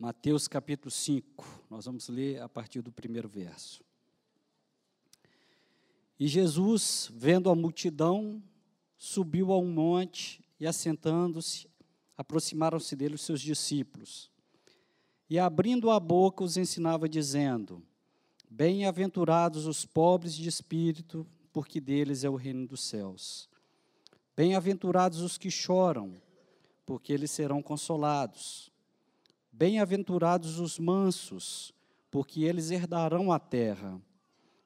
Mateus capítulo 5, nós vamos ler a partir do primeiro verso. E Jesus, vendo a multidão, subiu a um monte e, assentando-se, aproximaram-se dele os seus discípulos. E, abrindo a boca, os ensinava, dizendo: Bem-aventurados os pobres de espírito, porque deles é o reino dos céus. Bem-aventurados os que choram, porque eles serão consolados. Bem-aventurados os mansos, porque eles herdarão a terra.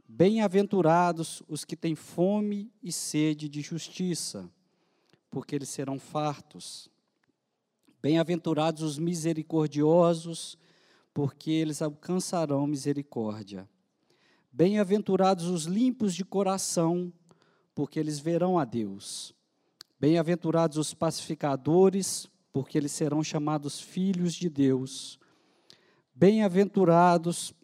Bem-aventurados os que têm fome e sede de justiça, porque eles serão fartos. Bem-aventurados os misericordiosos, porque eles alcançarão misericórdia. Bem-aventurados os limpos de coração, porque eles verão a Deus. Bem-aventurados os pacificadores, porque eles serão chamados filhos de Deus. Bem-aventurados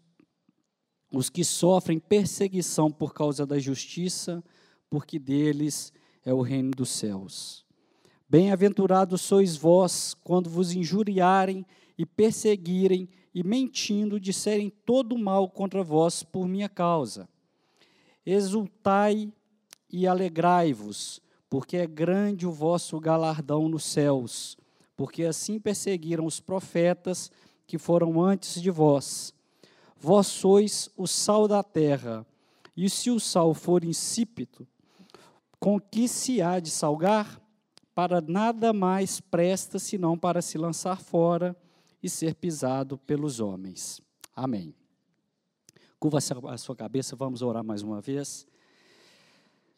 os que sofrem perseguição por causa da justiça, porque deles é o reino dos céus. Bem-aventurados sois vós quando vos injuriarem e perseguirem e mentindo disserem todo mal contra vós por minha causa. Exultai e alegrai-vos, porque é grande o vosso galardão nos céus porque assim perseguiram os profetas que foram antes de vós. Vós sois o sal da terra, e se o sal for insípido, com que se há de salgar? Para nada mais presta senão para se lançar fora e ser pisado pelos homens. Amém. Curva a sua cabeça, vamos orar mais uma vez.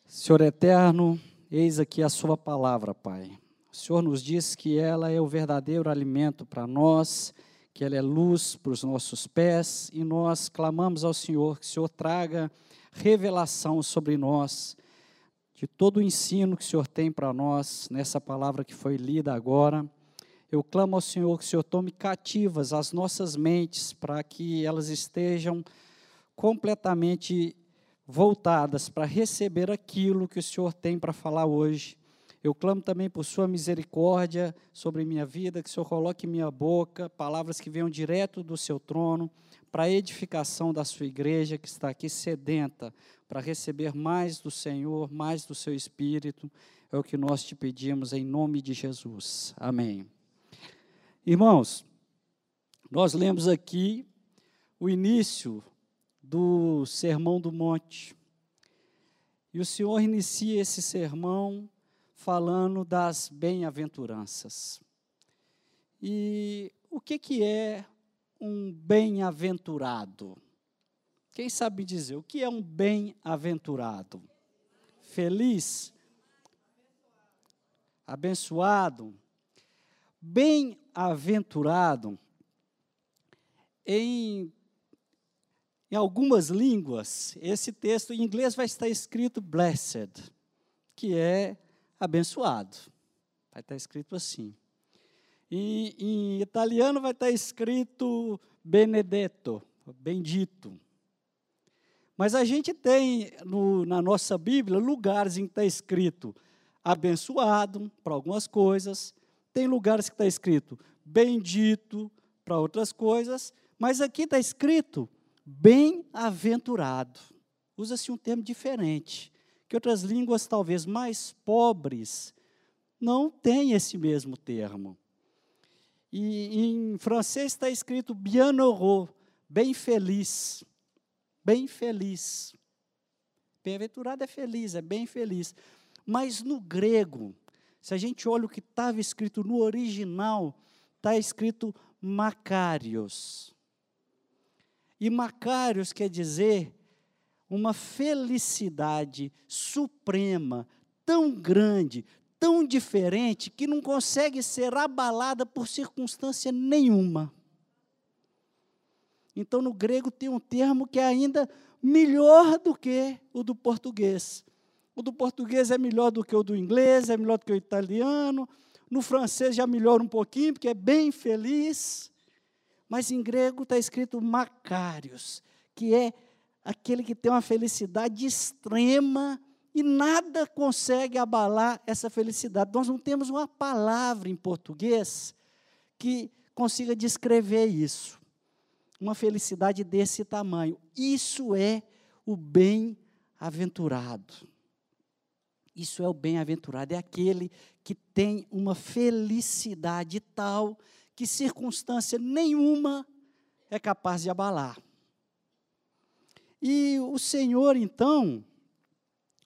Senhor eterno, eis aqui a sua palavra, Pai. O Senhor nos diz que ela é o verdadeiro alimento para nós, que ela é luz para os nossos pés, e nós clamamos ao Senhor que o Senhor traga revelação sobre nós, de todo o ensino que o Senhor tem para nós, nessa palavra que foi lida agora. Eu clamo ao Senhor que o Senhor tome cativas as nossas mentes, para que elas estejam completamente voltadas para receber aquilo que o Senhor tem para falar hoje eu clamo também por Sua misericórdia sobre minha vida, que o Senhor coloque em minha boca palavras que venham direto do Seu trono, para a edificação da Sua igreja, que está aqui sedenta, para receber mais do Senhor, mais do Seu Espírito. É o que nós te pedimos em nome de Jesus. Amém. Irmãos, nós lemos aqui o início do Sermão do Monte. E o Senhor inicia esse sermão falando das bem-aventuranças. E o que, que é um bem-aventurado? Quem sabe dizer o que é um bem-aventurado? Feliz? Abençoado? Bem-aventurado, em, em algumas línguas, esse texto em inglês vai estar escrito blessed, que é abençoado. Vai estar escrito assim. E, em italiano vai estar escrito benedetto, bendito. Mas a gente tem no, na nossa Bíblia lugares em que está escrito abençoado para algumas coisas, tem lugares que está escrito bendito para outras coisas, mas aqui está escrito bem-aventurado. Usa-se um termo diferente que outras línguas talvez mais pobres não têm esse mesmo termo. E em francês está escrito bienheureux, bem feliz, bem feliz. Bem-aventurado é feliz, é bem feliz. Mas no grego, se a gente olha o que estava escrito no original, está escrito Macários. E Macários quer dizer uma felicidade suprema, tão grande, tão diferente, que não consegue ser abalada por circunstância nenhuma. Então, no grego tem um termo que é ainda melhor do que o do português. O do português é melhor do que o do inglês, é melhor do que o italiano. No francês já melhora um pouquinho, porque é bem feliz. Mas em grego está escrito Macários, que é aquele que tem uma felicidade extrema e nada consegue abalar essa felicidade. Nós não temos uma palavra em português que consiga descrever isso. Uma felicidade desse tamanho. Isso é o bem-aventurado. Isso é o bem-aventurado, é aquele que tem uma felicidade tal que circunstância nenhuma é capaz de abalar. E o Senhor, então,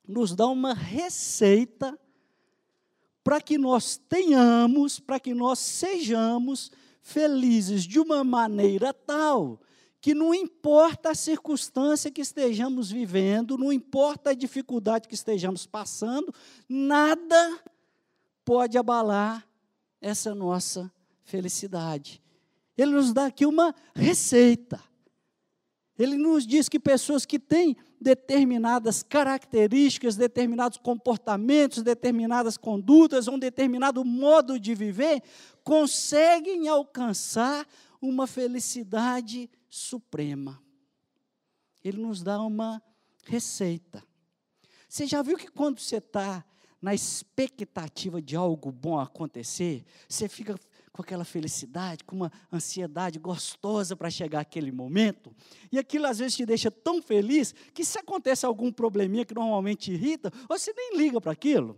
nos dá uma receita para que nós tenhamos, para que nós sejamos felizes de uma maneira tal que não importa a circunstância que estejamos vivendo, não importa a dificuldade que estejamos passando, nada pode abalar essa nossa felicidade. Ele nos dá aqui uma receita. Ele nos diz que pessoas que têm determinadas características, determinados comportamentos, determinadas condutas, um determinado modo de viver, conseguem alcançar uma felicidade suprema. Ele nos dá uma receita. Você já viu que quando você está na expectativa de algo bom acontecer, você fica com aquela felicidade, com uma ansiedade gostosa para chegar aquele momento, e aquilo às vezes te deixa tão feliz que se acontece algum probleminha que normalmente irrita, você nem liga para aquilo.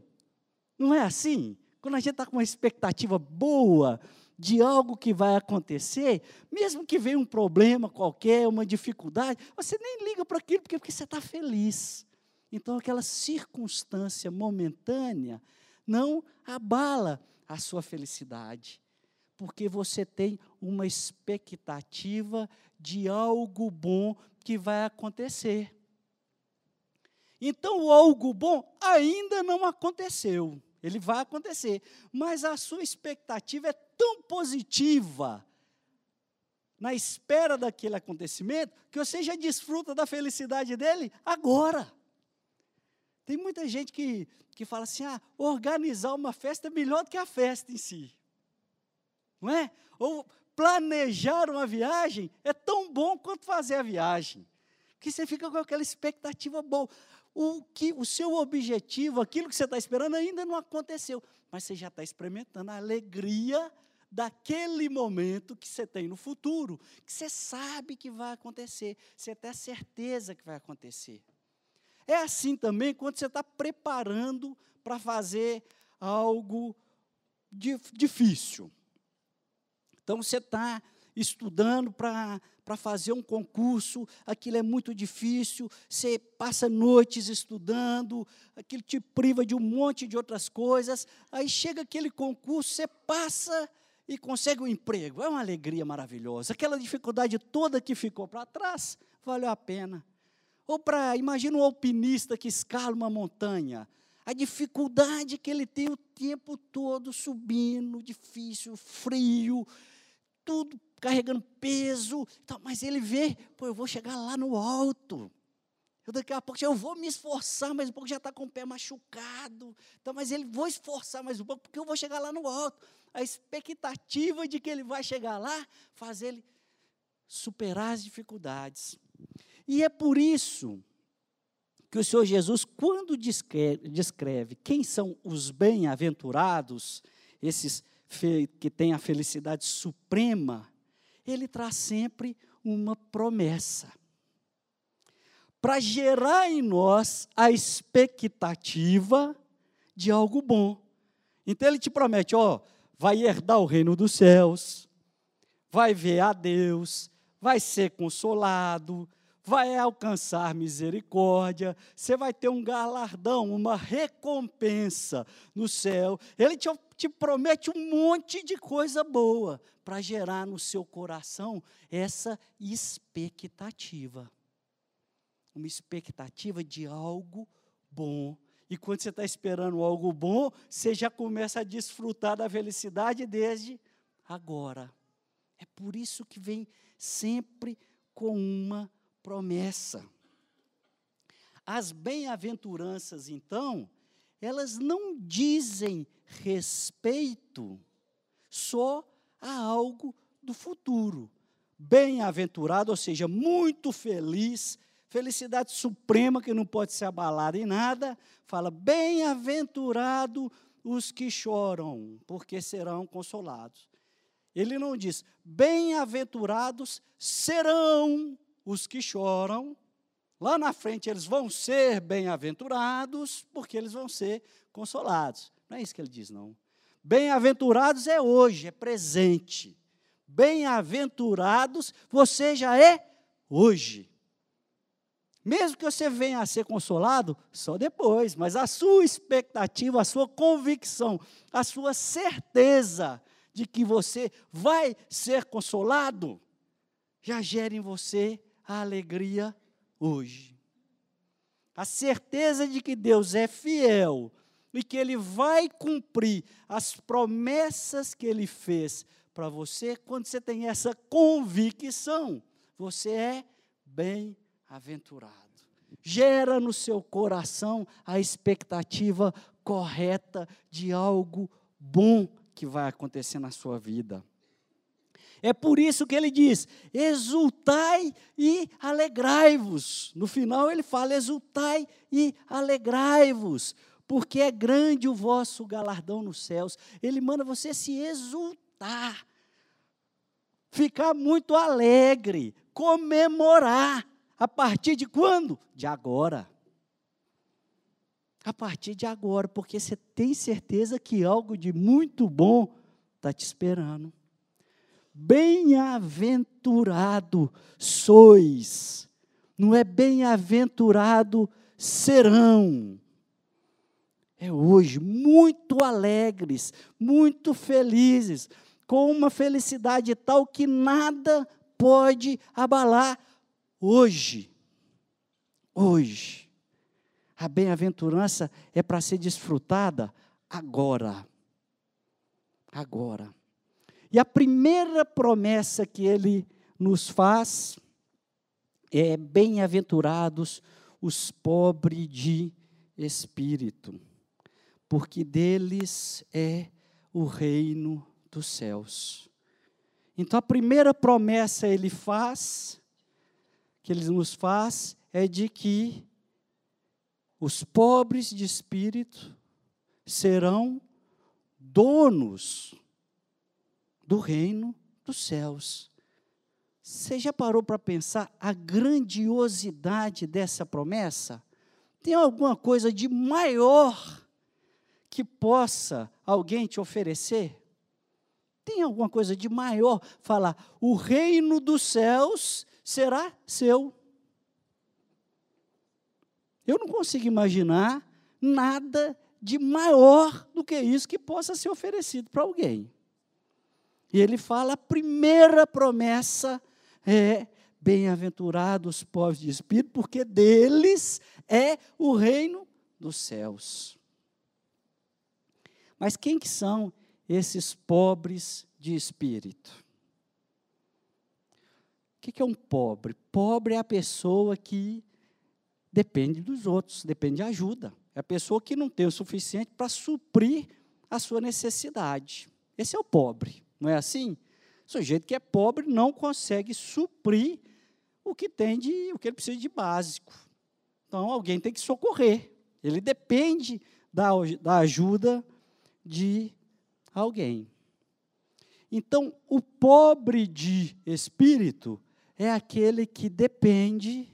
Não é assim? Quando a gente está com uma expectativa boa, de algo que vai acontecer, mesmo que venha um problema qualquer, uma dificuldade, você nem liga para aquilo porque, você está feliz. Então, aquela circunstância momentânea não abala a sua felicidade, porque você tem uma expectativa de algo bom que vai acontecer. Então, o algo bom ainda não aconteceu. Ele vai acontecer. Mas a sua expectativa é tão positiva na espera daquele acontecimento que você já desfruta da felicidade dele agora. Tem muita gente que, que fala assim: ah, organizar uma festa é melhor do que a festa em si. Não é? Ou planejar uma viagem é tão bom quanto fazer a viagem. Que você fica com aquela expectativa boa o, que, o seu objetivo, aquilo que você está esperando, ainda não aconteceu. Mas você já está experimentando a alegria daquele momento que você tem no futuro, que você sabe que vai acontecer, você tem a certeza que vai acontecer. É assim também quando você está preparando para fazer algo difícil. Então você está estudando para fazer um concurso, aquilo é muito difícil, você passa noites estudando, aquilo te priva de um monte de outras coisas, aí chega aquele concurso, você passa e consegue um emprego, é uma alegria maravilhosa. Aquela dificuldade toda que ficou para trás, valeu a pena. Ou para, imagina um alpinista que escala uma montanha, a dificuldade que ele tem o tempo todo subindo, difícil, frio, tudo carregando peso, mas ele vê, pô, eu vou chegar lá no alto. Eu daqui a pouco eu vou me esforçar, mas um pouco já está com o pé machucado. Então, mas ele vou esforçar mais um pouco, porque eu vou chegar lá no alto. A expectativa de que ele vai chegar lá faz ele superar as dificuldades. E é por isso que o Senhor Jesus, quando descreve, descreve quem são os bem-aventurados, esses que têm a felicidade suprema, ele traz sempre uma promessa. Para gerar em nós a expectativa de algo bom. Então ele te promete, ó, vai herdar o reino dos céus, vai ver a Deus, vai ser consolado, vai alcançar misericórdia, você vai ter um galardão, uma recompensa no céu. Ele te, te promete um monte de coisa boa para gerar no seu coração essa expectativa. Uma expectativa de algo bom. E quando você está esperando algo bom, você já começa a desfrutar da felicidade desde agora. É por isso que vem sempre com uma promessa. As bem-aventuranças, então, elas não dizem respeito só a algo do futuro. Bem-aventurado, ou seja, muito feliz, felicidade suprema que não pode ser abalada em nada, fala: bem-aventurado os que choram, porque serão consolados. Ele não diz: bem-aventurados serão os que choram. Lá na frente eles vão ser bem-aventurados, porque eles vão ser consolados. Não é isso que ele diz, não. Bem-aventurados é hoje, é presente. Bem-aventurados você já é hoje. Mesmo que você venha a ser consolado, só depois, mas a sua expectativa, a sua convicção, a sua certeza de que você vai ser consolado, já gera em você a alegria hoje. A certeza de que Deus é fiel e que Ele vai cumprir as promessas que Ele fez para você, quando você tem essa convicção, você é bem-aventurado. Gera no seu coração a expectativa correta de algo bom que vai acontecer na sua vida. É por isso que ele diz: exultai e alegrai-vos. No final ele fala: exultai e alegrai-vos, porque é grande o vosso galardão nos céus. Ele manda você se exultar, ficar muito alegre, comemorar. A partir de quando? De agora. A partir de agora, porque você tem certeza que algo de muito bom está te esperando. Bem-aventurado sois, não é bem-aventurado serão. É hoje, muito alegres, muito felizes, com uma felicidade tal que nada pode abalar hoje. Hoje. A bem-aventurança é para ser desfrutada agora. Agora. E a primeira promessa que ele nos faz é: bem-aventurados os pobres de espírito, porque deles é o reino dos céus. Então a primeira promessa ele faz, que ele nos faz, é de que os pobres de espírito serão donos do reino dos céus. Você já parou para pensar a grandiosidade dessa promessa? Tem alguma coisa de maior que possa alguém te oferecer? Tem alguma coisa de maior falar, o reino dos céus será seu? Eu não consigo imaginar nada de maior do que isso que possa ser oferecido para alguém. E ele fala: a primeira promessa é: bem-aventurados os pobres de espírito, porque deles é o reino dos céus. Mas quem que são esses pobres de espírito? O que, que é um pobre? Pobre é a pessoa que depende dos outros, depende de ajuda. É a pessoa que não tem o suficiente para suprir a sua necessidade. Esse é o pobre. Não é assim? O sujeito que é pobre não consegue suprir o que tem de, o que ele precisa de básico. Então alguém tem que socorrer. Ele depende da, da ajuda de alguém. Então, o pobre de espírito é aquele que depende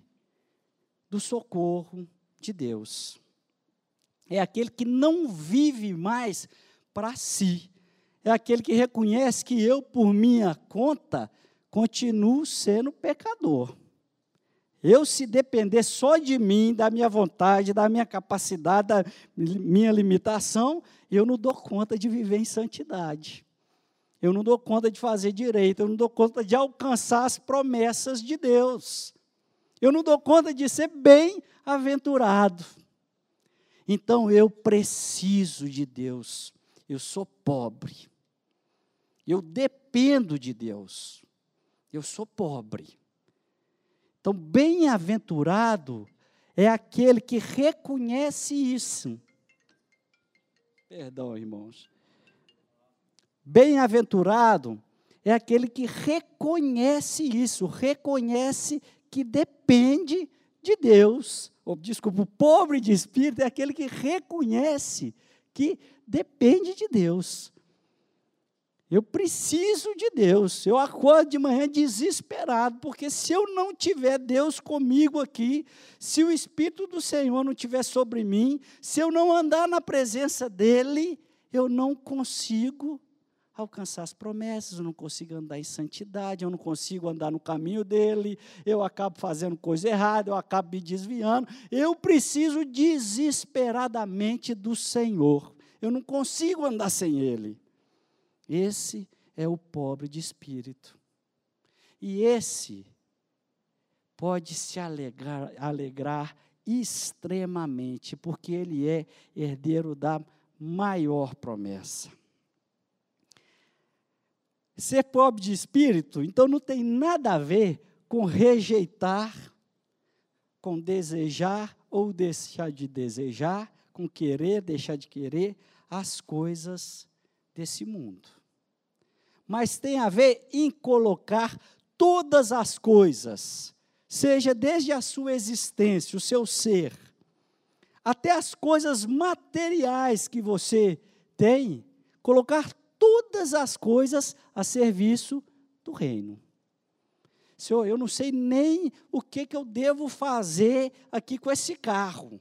do socorro de Deus. É aquele que não vive mais para si, é aquele que reconhece que eu, por minha conta, continuo sendo pecador. Eu, se depender só de mim, da minha vontade, da minha capacidade, da minha limitação, eu não dou conta de viver em santidade. Eu não dou conta de fazer direito, eu não dou conta de alcançar as promessas de Deus. Eu não dou conta de ser bem-aventurado. Então eu preciso de Deus. Eu sou pobre. Eu dependo de Deus. Eu sou pobre. Então, bem-aventurado é aquele que reconhece isso. Perdão, irmãos. Bem-aventurado é aquele que reconhece isso, reconhece que depende de Deus. Ou, desculpa, o pobre de espírito é aquele que reconhece que depende de Deus. Eu preciso de Deus. Eu acordo de manhã desesperado, porque se eu não tiver Deus comigo aqui, se o Espírito do Senhor não estiver sobre mim, se eu não andar na presença dEle, eu não consigo alcançar as promessas, eu não consigo andar em santidade, eu não consigo andar no caminho dele, eu acabo fazendo coisa errada, eu acabo me desviando. Eu preciso desesperadamente do Senhor. Eu não consigo andar sem ele. Esse é o pobre de espírito. E esse pode se alegrar, alegrar extremamente, porque ele é herdeiro da maior promessa. Ser pobre de espírito, então, não tem nada a ver com rejeitar, com desejar ou deixar de desejar, com querer, deixar de querer as coisas desse mundo. Mas tem a ver em colocar todas as coisas, seja desde a sua existência, o seu ser, até as coisas materiais que você tem, colocar todas as coisas a serviço do reino. Senhor, eu não sei nem o que, que eu devo fazer aqui com esse carro.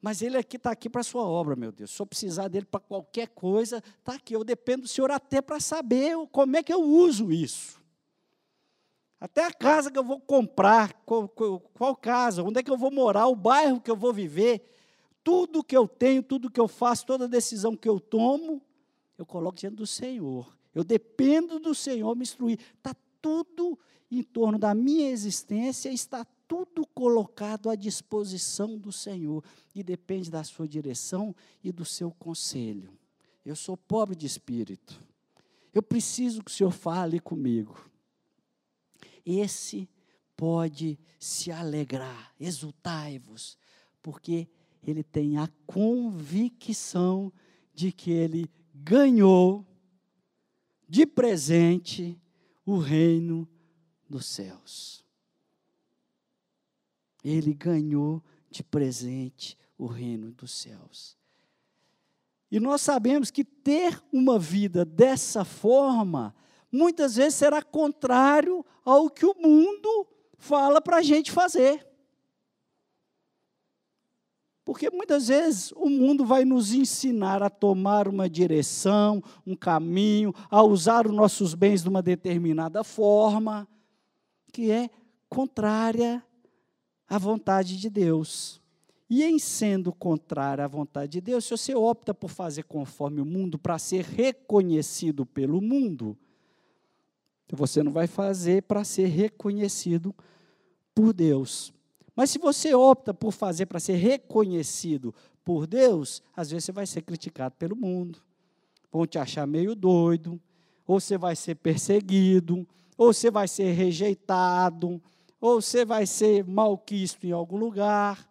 Mas ele aqui está aqui para a sua obra, meu Deus. Se eu precisar dele para qualquer coisa, está aqui. Eu dependo do Senhor até para saber como é que eu uso isso. Até a casa que eu vou comprar, qual, qual, qual, casa, onde é que eu vou morar, o bairro que eu vou viver, tudo que eu tenho, tudo que eu faço, toda decisão que eu tomo, eu coloco diante do Senhor. Eu dependo do Senhor me instruir. Está tudo em torno da minha existência, está tudo colocado à disposição do Senhor. E depende da sua direção e do seu conselho. Eu sou pobre de espírito. Eu preciso que o Senhor fale comigo. Esse pode se alegrar, exultai-vos, porque ele tem a convicção de que ele ganhou de presente o reino dos céus. Ele ganhou de presente o reino dos céus. E nós sabemos que ter uma vida dessa forma, muitas vezes será contrário ao que o mundo fala para a gente fazer. Porque muitas vezes o mundo vai nos ensinar a tomar uma direção, um caminho, a usar os nossos bens de uma determinada forma, que é contrária à vontade de Deus. E em sendo contrária à vontade de Deus, se você opta por fazer conforme o mundo para ser reconhecido pelo mundo, você não vai fazer para ser reconhecido por Deus. Mas se você opta por fazer para ser reconhecido por Deus, às vezes você vai ser criticado pelo mundo, vão te achar meio doido, ou você vai ser perseguido, ou você vai ser rejeitado, ou você vai ser malquisto em algum lugar.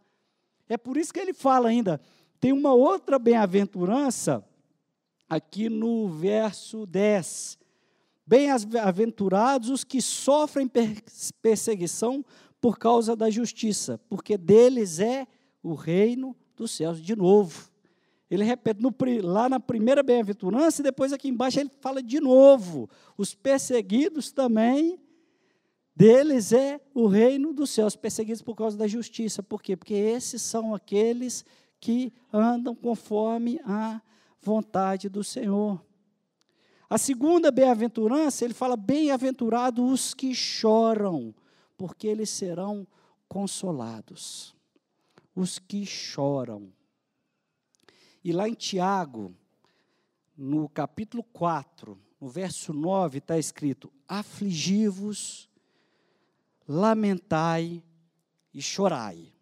É por isso que ele fala ainda, tem uma outra bem-aventurança aqui no verso 10. Bem-aventurados os que sofrem perseguição por causa da justiça, porque deles é o reino dos céus. De novo, ele repete no, lá na primeira bem-aventurança, e depois aqui embaixo ele fala de novo: os perseguidos também, deles é o reino dos céus, perseguidos por causa da justiça. Por quê? Porque esses são aqueles que andam conforme a vontade do Senhor. A segunda bem-aventurança, ele fala: bem-aventurados os que choram, porque eles serão consolados. Os que choram. E lá em Tiago, no capítulo 4, no verso 9, está escrito: Afligi-vos, lamentai e chorai.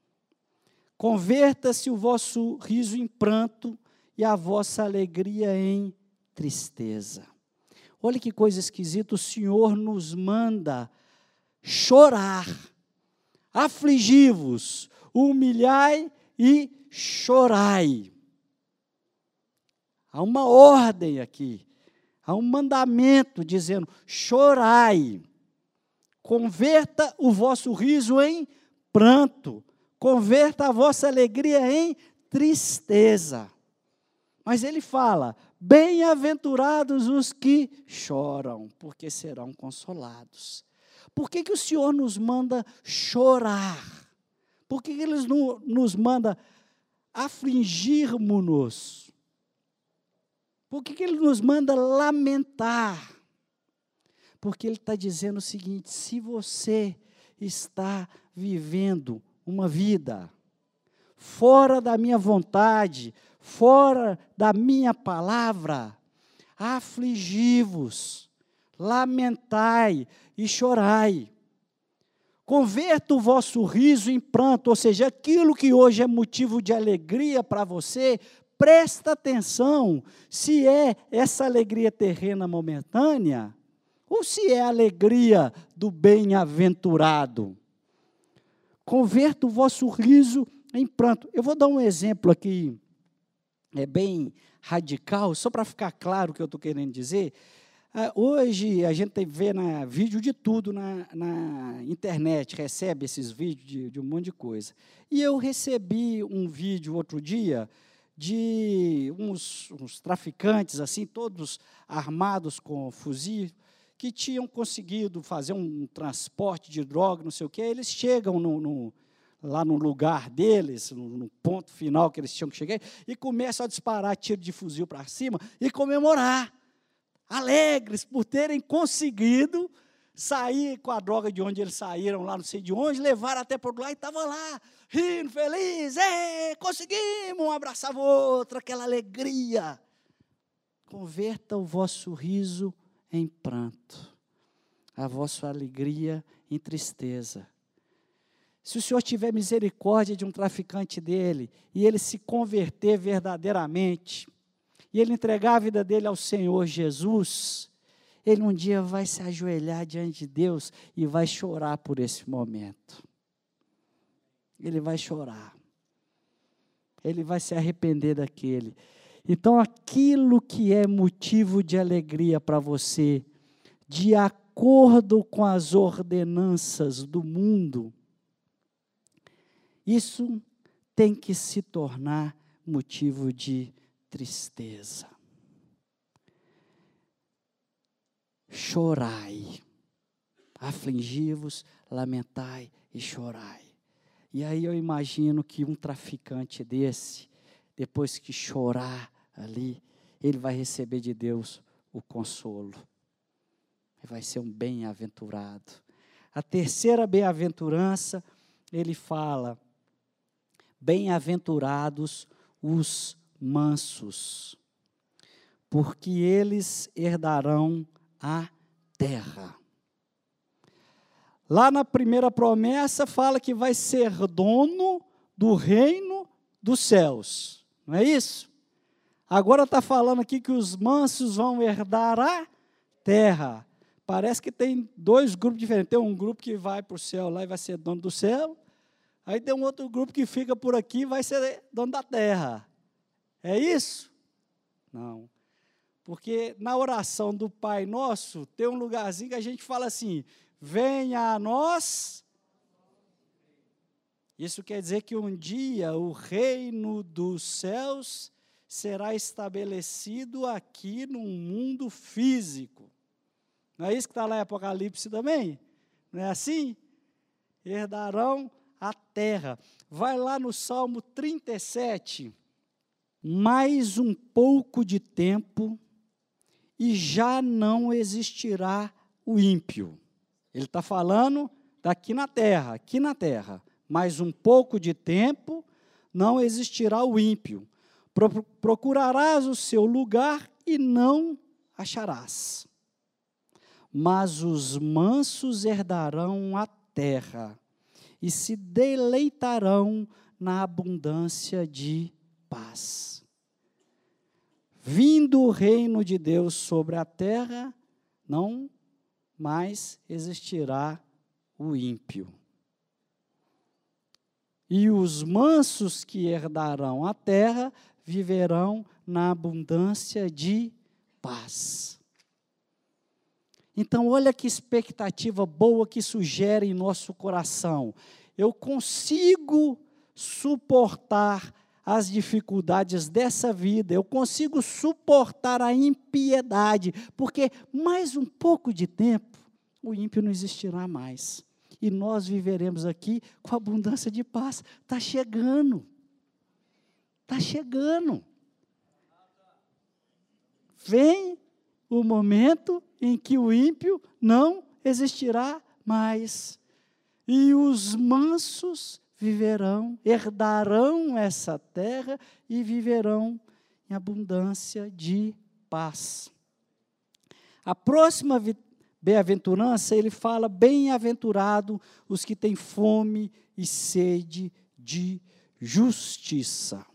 Converta-se o vosso riso em pranto e a vossa alegria em tristeza. Olha que coisa esquisita, o Senhor nos manda chorar. Afligi-vos, humilhai e chorai. Há uma ordem aqui, há um mandamento dizendo: chorai. Converta o vosso riso em pranto, converta a vossa alegria em tristeza. Mas ele fala: Bem-aventurados os que choram, porque serão consolados. Por que, que o Senhor nos manda chorar? Por que, que Ele nos manda afligirmos-nos? Por que, que Ele nos manda lamentar? Porque Ele está dizendo o seguinte: se você está vivendo uma vida fora da minha vontade, fora da minha palavra, afligi-vos, lamentai e chorai. Converta o vosso riso em pranto, ou seja, aquilo que hoje é motivo de alegria para você, presta atenção se é essa alegria terrena momentânea ou se é a alegria do bem-aventurado. Converta o vosso riso em pranto. Eu vou dar um exemplo aqui, é bem radical, só para ficar claro o que eu estou querendo dizer. Ah, hoje a gente vê na, vídeo de tudo na, na internet, recebe esses vídeos de, de, um monte de coisa. E eu recebi um vídeo outro dia de uns, uns traficantes, assim, todos armados com fuzis, que tinham conseguido fazer um transporte de droga, não sei o quê. Eles chegam no, no lá no lugar deles, no, ponto final que eles tinham que chegar, e começam a disparar tiro de fuzil para cima e comemorar, alegres por terem conseguido sair com a droga de onde eles saíram, lá não sei de onde, levaram até por lá e estavam lá, rindo, feliz, é, conseguimos, um abraçava o outro, aquela alegria. Converta o vosso riso em pranto, a vossa alegria em tristeza. Se o Senhor tiver misericórdia de um traficante dele e ele se converter verdadeiramente, e ele entregar a vida dele ao Senhor Jesus, ele um dia vai se ajoelhar diante de Deus e vai chorar por esse momento. Ele vai chorar. Ele vai se arrepender daquele. Então, aquilo que é motivo de alegria para você, de acordo com as ordenanças do mundo, isso tem que se tornar motivo de tristeza. Chorai, afligi-vos, lamentai e chorai. E aí eu imagino que um traficante desse, depois que chorar ali, ele vai receber de Deus o consolo. Vai ser um bem-aventurado. A terceira bem-aventurança, ele fala Bem-aventurados os mansos, porque eles herdarão a terra. Lá na primeira promessa fala que vai ser dono do reino dos céus, não é isso? Agora está falando aqui que os mansos vão herdar a terra. Parece que tem dois grupos diferentes. Tem um grupo que vai para o céu lá e vai ser dono do céu, Aí tem um outro grupo que fica por aqui e vai ser dono da terra. É isso? Não. Porque na oração do Pai Nosso, tem um lugarzinho que a gente fala assim: venha a nós. Isso quer dizer que um dia o reino dos céus será estabelecido aqui no mundo físico. Não é isso que está lá em Apocalipse também? Não é assim? Herdarão a terra. Vai lá no Salmo 37. Mais um pouco de tempo e já não existirá o ímpio. Ele está falando daqui na terra, aqui na terra. Mais um pouco de tempo, não existirá o ímpio. Procurarás o seu lugar e não acharás. Mas os mansos herdarão a terra e se deleitarão na abundância de paz. Vindo o reino de Deus sobre a terra, não mais existirá o ímpio. E os mansos que herdarão a terra viverão na abundância de paz. Então, olha que expectativa boa que sugere em nosso coração. Eu consigo suportar as dificuldades dessa vida, eu consigo suportar a impiedade, porque mais um pouco de tempo o ímpio não existirá mais. E nós viveremos aqui com abundância de paz. Está chegando. Está chegando. Vem o momento em que o ímpio não existirá mais. E os mansos viverão, herdarão essa terra e viverão em abundância de paz. A próxima bem-aventurança, ele fala: bem-aventurado os que têm fome e sede de justiça.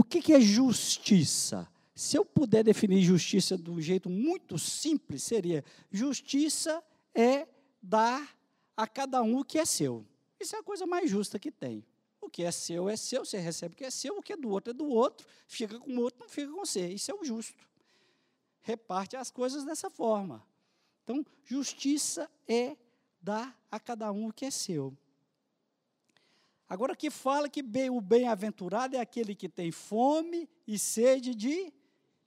O que, que é justiça? Se eu puder definir justiça de um jeito muito simples, seria: justiça é dar a cada um o que é seu. Isso é a coisa mais justa que tem. O que é seu é seu, você recebe o que é seu, o que é do outro é do outro, fica com o outro, não fica com você. Isso é o justo. Reparte as coisas dessa forma. Então, justiça é dar a cada um o que é seu. Agora que fala que bem, o bem-aventurado é aquele que tem fome e sede de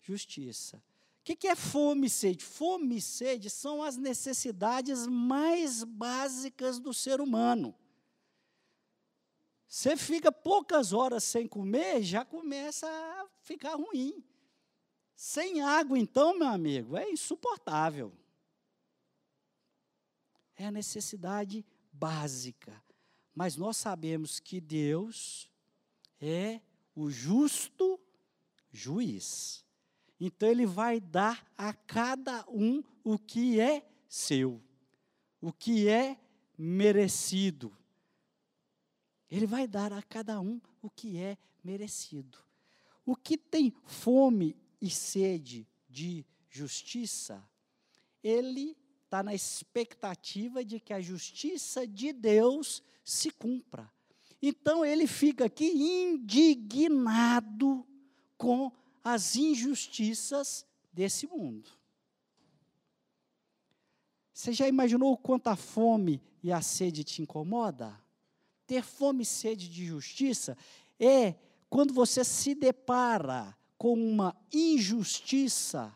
justiça. O que, que é fome e sede? Fome e sede são as necessidades mais básicas do ser humano. Você fica poucas horas sem comer, já começa a ficar ruim. Sem água, então, meu amigo, é insuportável. É a necessidade básica. Mas nós sabemos que Deus é o justo juiz. Então ele vai dar a cada um o que é seu, o que é merecido. Ele vai dar a cada um o que é merecido. O que tem fome e sede de justiça, ele está na expectativa de que a justiça de Deus se cumpra. Então ele fica aqui indignado com as injustiças desse mundo. Você já imaginou o quanto a fome e a sede te incomoda? Ter fome e sede de justiça é quando você se depara com uma injustiça,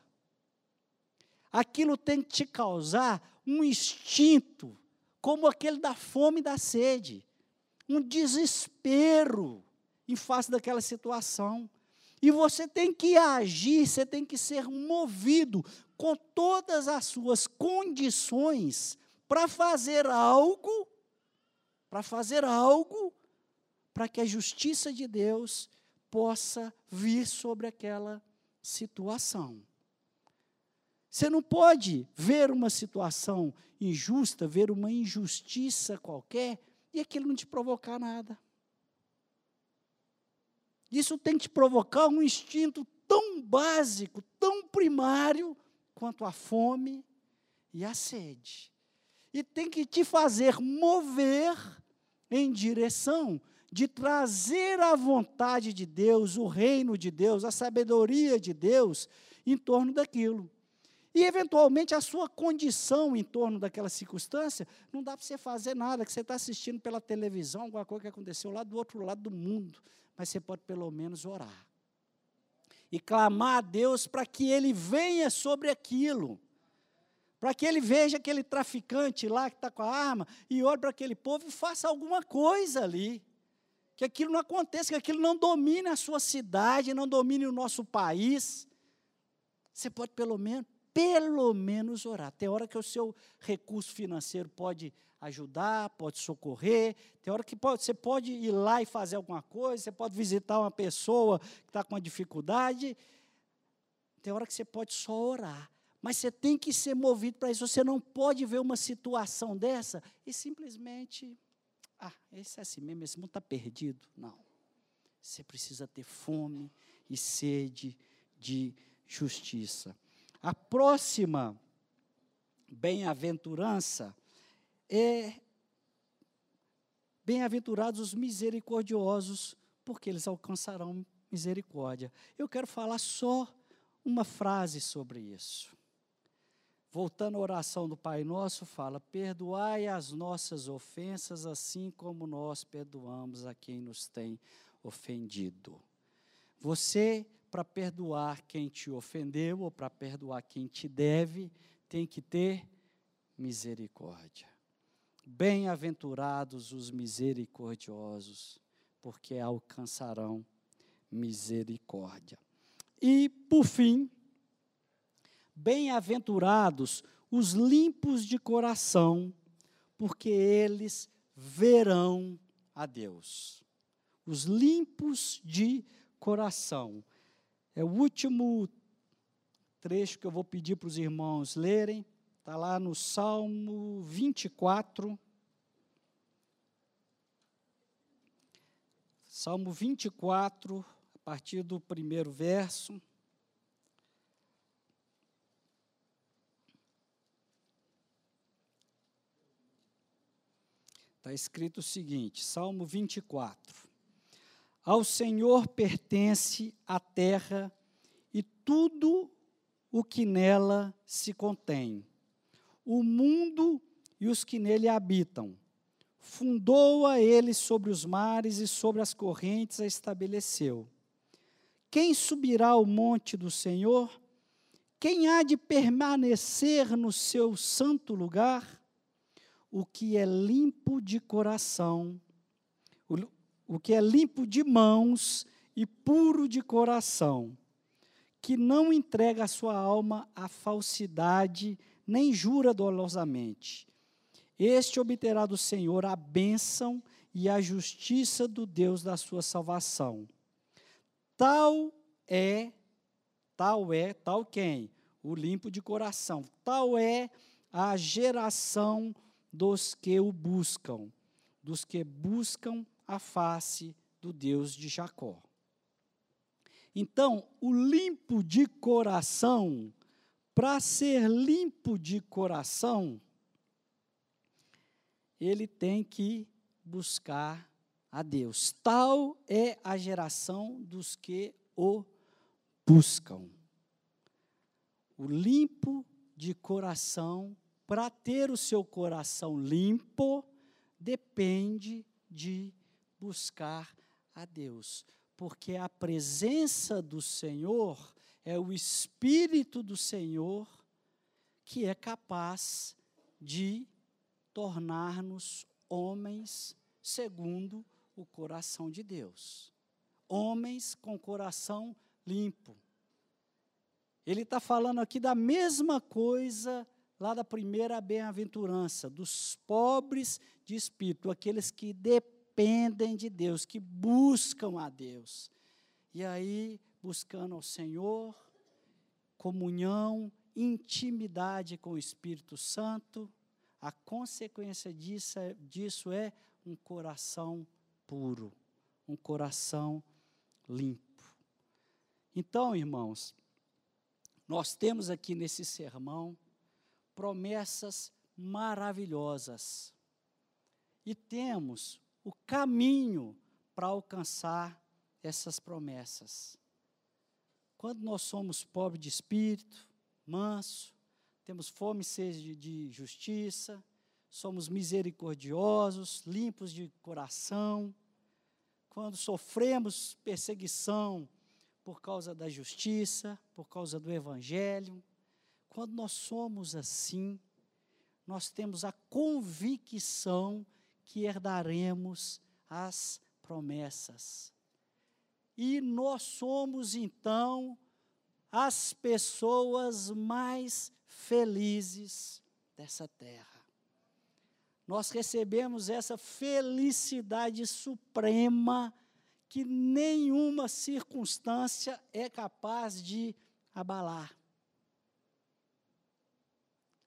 aquilo tem que te causar um instinto, como aquele da fome e da sede, um desespero em face daquela situação. E você tem que agir, você tem que ser movido com todas as suas condições para fazer algo, para fazer algo, para que a justiça de Deus possa vir sobre aquela situação. Você não pode ver uma situação injusta, ver uma injustiça qualquer, e aquilo não te provocar nada. Isso tem que te provocar um instinto tão básico, tão primário, quanto a fome e a sede. E tem que te fazer mover em direção de trazer a vontade de Deus, o reino de Deus, a sabedoria de Deus em torno daquilo. E, eventualmente, a sua condição em torno daquela circunstância, não dá para você fazer nada, que você está assistindo pela televisão, alguma coisa que aconteceu lá do outro lado do mundo mas você pode pelo menos orar. E clamar a Deus para que Ele venha sobre aquilo. Para que Ele veja aquele traficante lá que está com a arma e olhe para aquele povo e faça alguma coisa ali. Que aquilo não aconteça, que aquilo não domine a sua cidade, não domine o nosso país. Você pode pelo menos, pelo menos orar. Tem hora que o seu recurso financeiro pode ajudar, pode socorrer. Tem hora que pode, você pode ir lá e fazer alguma coisa, você pode visitar uma pessoa que está com uma dificuldade. Tem hora que você pode só orar. Mas você tem que ser movido para isso. Você não pode ver uma situação dessa e simplesmente. Ah, esse é assim mesmo, esse mundo está perdido. Não. Você precisa ter fome e sede de justiça. A próxima bem-aventurança é bem-aventurados os misericordiosos, porque eles alcançarão misericórdia. Eu quero falar só uma frase sobre isso. voltando à oração do Pai Nosso, fala: Perdoai as nossas ofensas, assim como nós perdoamos a quem nos tem ofendido. Você, para perdoar quem te ofendeu ou para perdoar quem te deve, tem que ter misericórdia. Bem-aventurados os misericordiosos, porque alcançarão misericórdia. E, por fim, bem-aventurados os limpos de coração, porque eles verão a Deus. Os limpos de coração. É o último trecho que eu vou pedir para os irmãos lerem. Está lá no Salmo 24. Salmo 24, a partir do primeiro verso. Está escrito o seguinte, Salmo 24. Ao Senhor pertence a terra e tudo o que nela se contém, o mundo e os que nele habitam. Fundou-a ele sobre os mares e sobre as correntes a estabeleceu. Quem subirá ao monte do Senhor? Quem há de permanecer no seu santo lugar? O que é limpo de coração o que é limpo de mãos e puro de coração, que não entrega a sua alma à falsidade, nem jura dolosamente. Este obterá do Senhor a bênção e a justiça do Deus da sua salvação. Tal é, tal é, tal quem? O limpo de coração. Tal é a geração dos que o buscam, dos que buscam a face do Deus de Jacó. Então, o limpo de coração, para ser limpo de coração, ele tem que buscar a Deus. Tal é a geração dos que o buscam. O limpo de coração, para ter o seu coração limpo, depende de buscar a Deus, porque a presença do Senhor é o Espírito do Senhor que é capaz de tornar-nos homens segundo o coração de Deus. Homens com coração limpo. Ele está falando aqui da mesma coisa lá da primeira bem-aventurança, dos pobres de espírito, aqueles que dependem dependem de Deus, que buscam a Deus. E aí, buscando ao Senhor, comunhão, intimidade com o Espírito Santo, a consequência disso é, disso é um coração puro, um coração limpo. Então, irmãos, nós temos aqui nesse sermão promessas maravilhosas. E temos o caminho para alcançar essas promessas. Quando nós somos pobres de espírito, manso, temos fome e sede de justiça, somos misericordiosos, limpos de coração, quando sofremos perseguição por causa da justiça, por causa do evangelho, quando nós somos assim, nós temos a convicção que herdaremos as promessas. E nós somos então as pessoas mais felizes dessa terra. Nós recebemos essa felicidade suprema que nenhuma circunstância é capaz de abalar.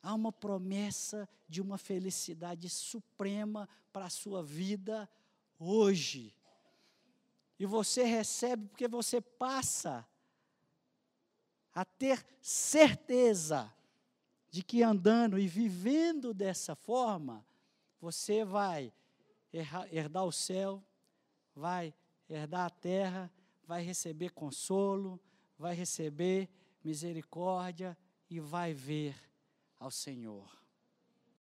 Há uma promessa de uma felicidade suprema para a sua vida hoje. E você recebe porque você passa a ter certeza de que andando e vivendo dessa forma, você vai herdar o céu, vai herdar a terra, vai receber consolo, vai receber misericórdia e vai ver ao Senhor.